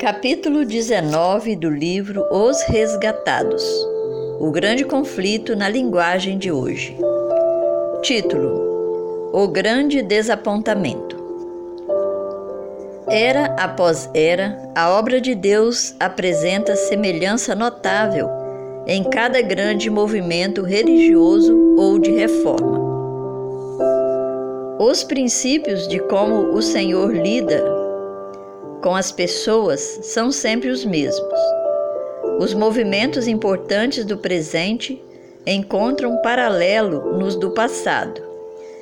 Capítulo 19 do livro Os Resgatados O Grande Conflito na Linguagem de Hoje. Título: O Grande Desapontamento. Era após era, a obra de Deus apresenta semelhança notável em cada grande movimento religioso ou de reforma. Os princípios de como o Senhor lida com as pessoas são sempre os mesmos. Os movimentos importantes do presente encontram paralelo nos do passado,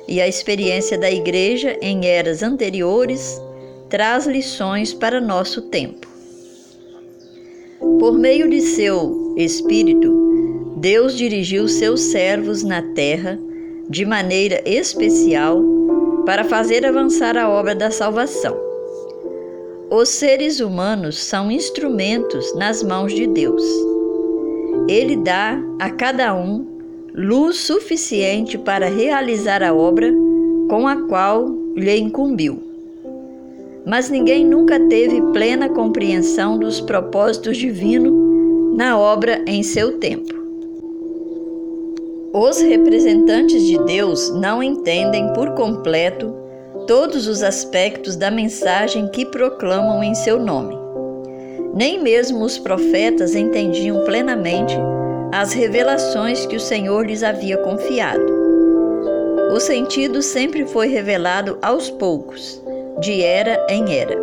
e a experiência da Igreja em eras anteriores traz lições para nosso tempo. Por meio de seu Espírito, Deus dirigiu seus servos na terra de maneira especial para fazer avançar a obra da salvação. Os seres humanos são instrumentos nas mãos de Deus. Ele dá a cada um luz suficiente para realizar a obra com a qual lhe incumbiu. Mas ninguém nunca teve plena compreensão dos propósitos divinos na obra em seu tempo. Os representantes de Deus não entendem por completo todos os aspectos da mensagem que proclamam em seu nome. Nem mesmo os profetas entendiam plenamente as revelações que o Senhor lhes havia confiado. O sentido sempre foi revelado aos poucos, de era em era.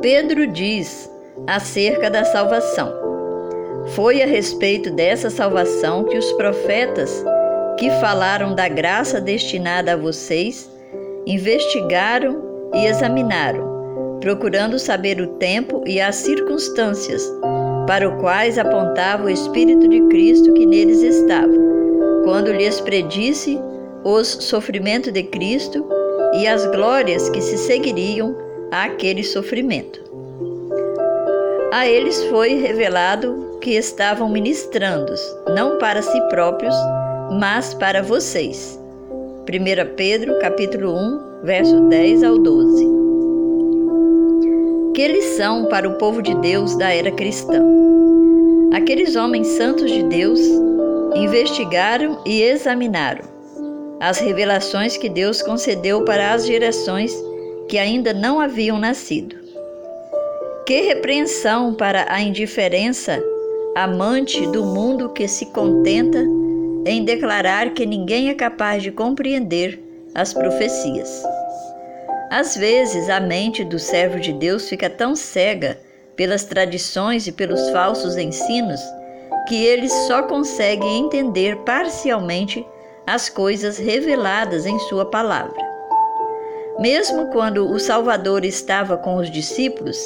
Pedro diz acerca da salvação. Foi a respeito dessa salvação que os profetas que falaram da graça destinada a vocês investigaram e examinaram, procurando saber o tempo e as circunstâncias para os quais apontava o Espírito de Cristo que neles estava, quando lhes predisse os sofrimentos de Cristo e as glórias que se seguiriam àquele sofrimento. A eles foi revelado que estavam ministrando, não para si próprios, mas para vocês. 1 Pedro, capítulo 1, verso 10 ao 12. Que lição para o povo de Deus da era cristã. Aqueles homens santos de Deus investigaram e examinaram as revelações que Deus concedeu para as gerações que ainda não haviam nascido. Que repreensão para a indiferença amante do mundo que se contenta em declarar que ninguém é capaz de compreender as profecias. Às vezes, a mente do servo de Deus fica tão cega pelas tradições e pelos falsos ensinos que ele só consegue entender parcialmente as coisas reveladas em Sua palavra. Mesmo quando o Salvador estava com os discípulos,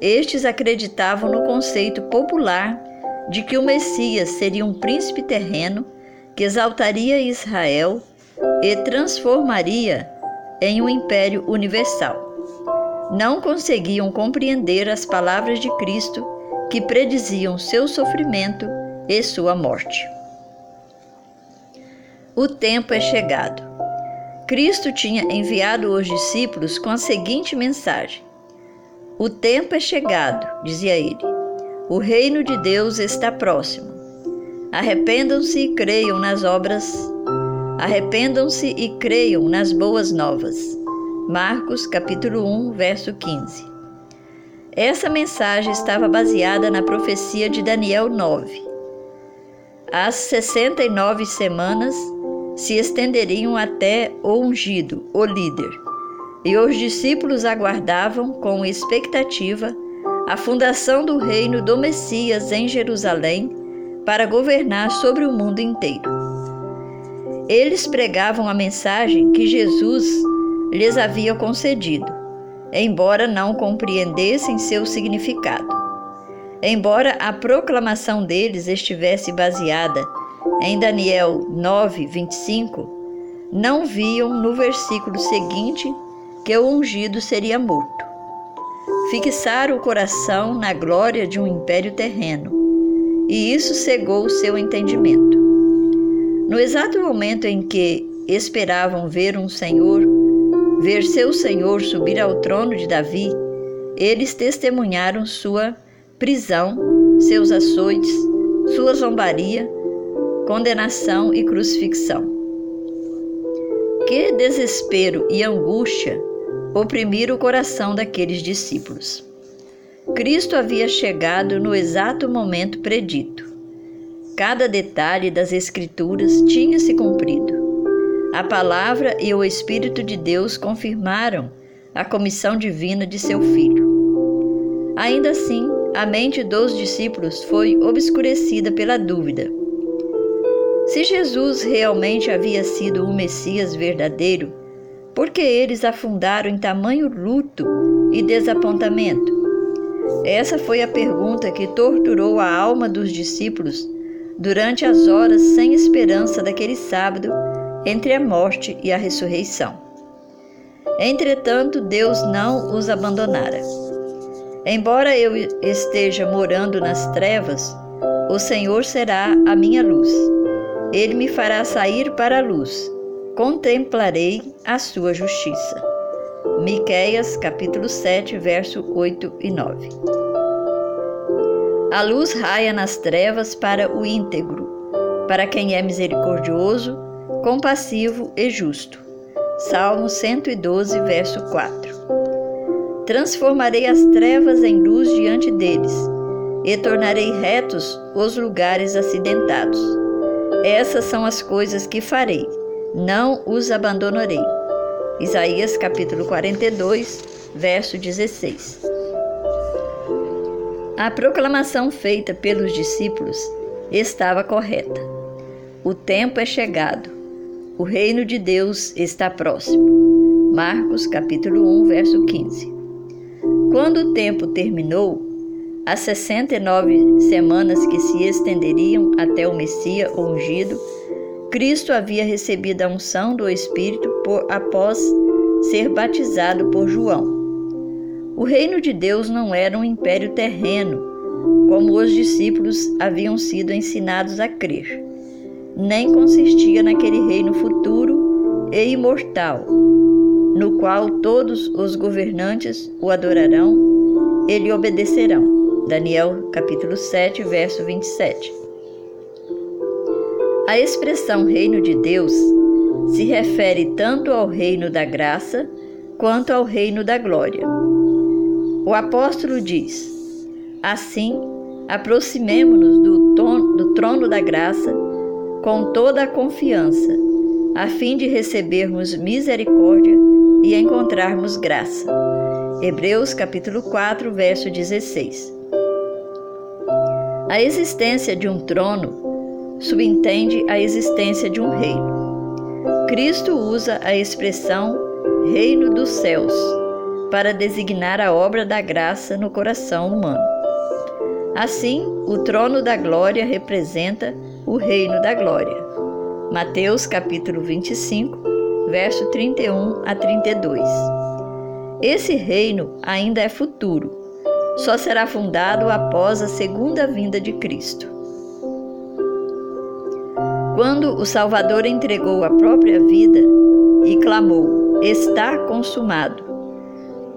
estes acreditavam no conceito popular de que o Messias seria um príncipe terreno que exaltaria Israel e transformaria em um império universal. Não conseguiam compreender as palavras de Cristo que prediziam seu sofrimento e sua morte. O tempo é chegado. Cristo tinha enviado os discípulos com a seguinte mensagem: O tempo é chegado, dizia ele o reino de Deus está próximo. Arrependam-se e creiam nas obras. Arrependam-se e creiam nas boas novas. Marcos capítulo 1, verso 15. Essa mensagem estava baseada na profecia de Daniel 9. As 69 semanas se estenderiam até o ungido, o líder, e os discípulos aguardavam com expectativa a fundação do reino do Messias em Jerusalém para governar sobre o mundo inteiro. Eles pregavam a mensagem que Jesus lhes havia concedido, embora não compreendessem seu significado. Embora a proclamação deles estivesse baseada em Daniel 9, 25, não viam no versículo seguinte que o ungido seria morto fixar o coração na glória de um império terreno, e isso cegou o seu entendimento. No exato momento em que esperavam ver um Senhor, ver seu Senhor subir ao trono de Davi, eles testemunharam sua prisão, seus açoites, sua zombaria, condenação e crucifixão. Que desespero e angústia oprimiram o coração daqueles discípulos. Cristo havia chegado no exato momento predito. Cada detalhe das Escrituras tinha se cumprido. A palavra e o Espírito de Deus confirmaram a comissão divina de seu filho. Ainda assim, a mente dos discípulos foi obscurecida pela dúvida. Se Jesus realmente havia sido o Messias verdadeiro, por que eles afundaram em tamanho luto e desapontamento? Essa foi a pergunta que torturou a alma dos discípulos durante as horas sem esperança daquele sábado entre a morte e a ressurreição. Entretanto, Deus não os abandonara. Embora eu esteja morando nas trevas, o Senhor será a minha luz. Ele me fará sair para a luz. Contemplarei a sua justiça. Miqueias capítulo 7, verso 8 e 9. A luz raia nas trevas para o íntegro, para quem é misericordioso, compassivo e justo. Salmo 112, verso 4. Transformarei as trevas em luz diante deles, e tornarei retos os lugares acidentados. Essas são as coisas que farei, não os abandonarei. Isaías capítulo 42, verso 16. A proclamação feita pelos discípulos estava correta. O tempo é chegado. O reino de Deus está próximo. Marcos capítulo 1, verso 15. Quando o tempo terminou, as 69 semanas que se estenderiam até o Messias ungido, Cristo havia recebido a unção do Espírito após ser batizado por João. O reino de Deus não era um império terreno, como os discípulos haviam sido ensinados a crer, nem consistia naquele reino futuro e imortal, no qual todos os governantes o adorarão e lhe obedecerão. Daniel capítulo 7, verso 27. A expressão reino de Deus se refere tanto ao reino da graça quanto ao reino da glória. O apóstolo diz: Assim, aproximemo-nos do, do trono da graça com toda a confiança, a fim de recebermos misericórdia e encontrarmos graça. Hebreus capítulo 4, verso 16. A existência de um trono subentende a existência de um reino. Cristo usa a expressão Reino dos Céus para designar a obra da graça no coração humano. Assim, o trono da glória representa o reino da glória. Mateus capítulo 25, verso 31 a 32. Esse reino ainda é futuro, só será fundado após a segunda vinda de Cristo. Quando o Salvador entregou a própria vida e clamou: Está consumado.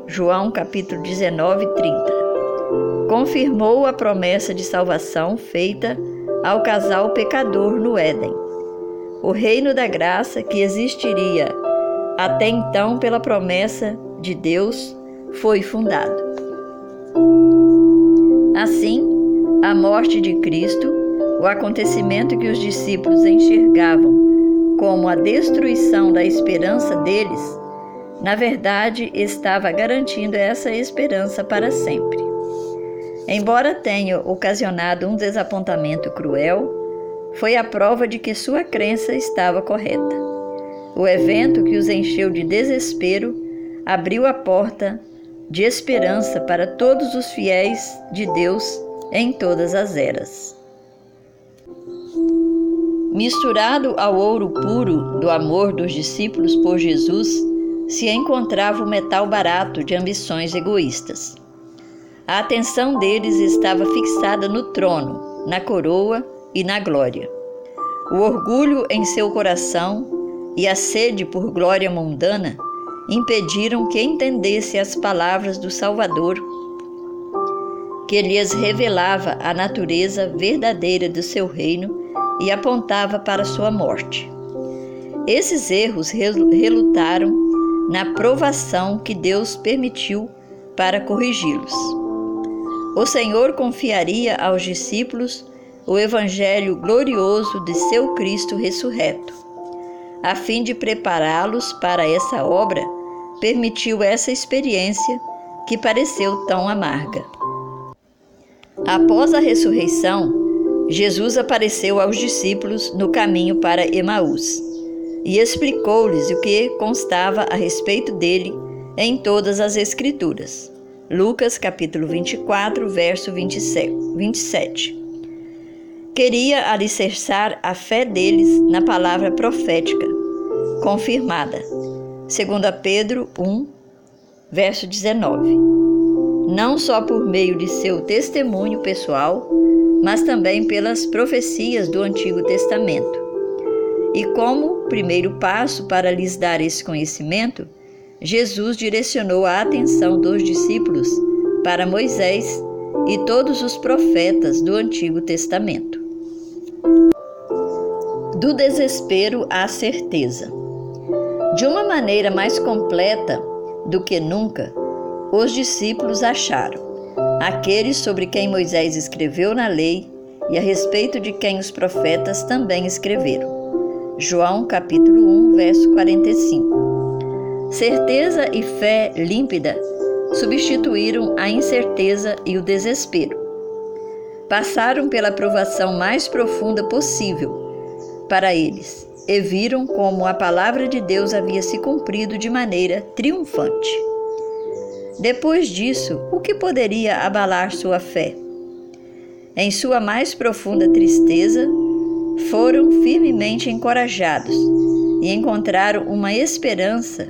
João capítulo 19, 30. Confirmou a promessa de salvação feita ao casal pecador no Éden. O reino da graça que existiria até então pela promessa de Deus foi fundado. Assim, a morte de Cristo o acontecimento que os discípulos enxergavam como a destruição da esperança deles, na verdade estava garantindo essa esperança para sempre. Embora tenha ocasionado um desapontamento cruel, foi a prova de que sua crença estava correta. O evento que os encheu de desespero abriu a porta de esperança para todos os fiéis de Deus em todas as eras. Misturado ao ouro puro do amor dos discípulos por Jesus, se encontrava o metal barato de ambições egoístas. A atenção deles estava fixada no trono, na coroa e na glória. O orgulho em seu coração e a sede por glória mundana impediram que entendesse as palavras do Salvador, que lhes revelava a natureza verdadeira do seu reino e apontava para sua morte. Esses erros relutaram na provação que Deus permitiu para corrigi-los. O Senhor confiaria aos discípulos o evangelho glorioso de seu Cristo ressurreto. A fim de prepará-los para essa obra, permitiu essa experiência que pareceu tão amarga. Após a ressurreição, Jesus apareceu aos discípulos no caminho para Emaús e explicou-lhes o que constava a respeito dele em todas as Escrituras. Lucas capítulo 24, verso 27. Queria alicerçar a fé deles na palavra profética, confirmada. 2 Pedro 1, verso 19. Não só por meio de seu testemunho pessoal, mas também pelas profecias do Antigo Testamento. E como primeiro passo para lhes dar esse conhecimento, Jesus direcionou a atenção dos discípulos para Moisés e todos os profetas do Antigo Testamento. Do desespero à certeza. De uma maneira mais completa do que nunca, os discípulos acharam aqueles sobre quem Moisés escreveu na lei e a respeito de quem os profetas também escreveram. João capítulo 1, verso 45. Certeza e fé límpida substituíram a incerteza e o desespero. Passaram pela provação mais profunda possível para eles e viram como a palavra de Deus havia se cumprido de maneira triunfante. Depois disso, o que poderia abalar sua fé? Em sua mais profunda tristeza, foram firmemente encorajados e encontraram uma esperança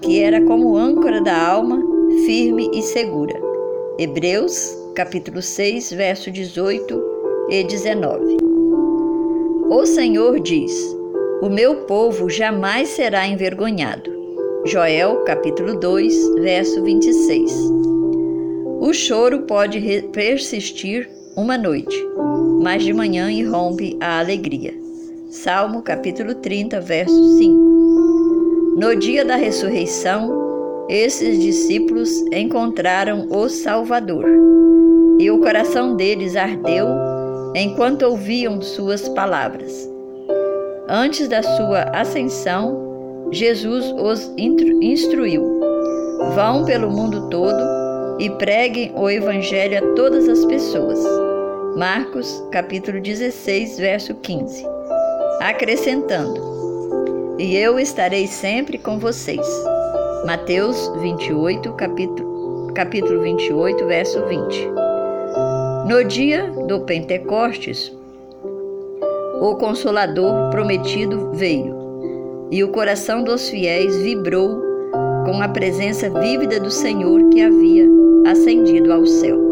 que era como âncora da alma, firme e segura. Hebreus, capítulo 6, verso 18 e 19. O Senhor diz: O meu povo jamais será envergonhado. Joel, capítulo 2, verso 26. O choro pode persistir uma noite, mas de manhã irrompe a alegria. Salmo, capítulo 30, verso 5. No dia da ressurreição, esses discípulos encontraram o Salvador, e o coração deles ardeu enquanto ouviam suas palavras. Antes da sua ascensão, Jesus os instruiu: Vão pelo mundo todo e preguem o evangelho a todas as pessoas. Marcos, capítulo 16, verso 15. Acrescentando: E eu estarei sempre com vocês. Mateus 28, capítulo, capítulo 28, verso 20. No dia do Pentecostes, o Consolador prometido veio e o coração dos fiéis vibrou com a presença vívida do Senhor que havia ascendido ao céu.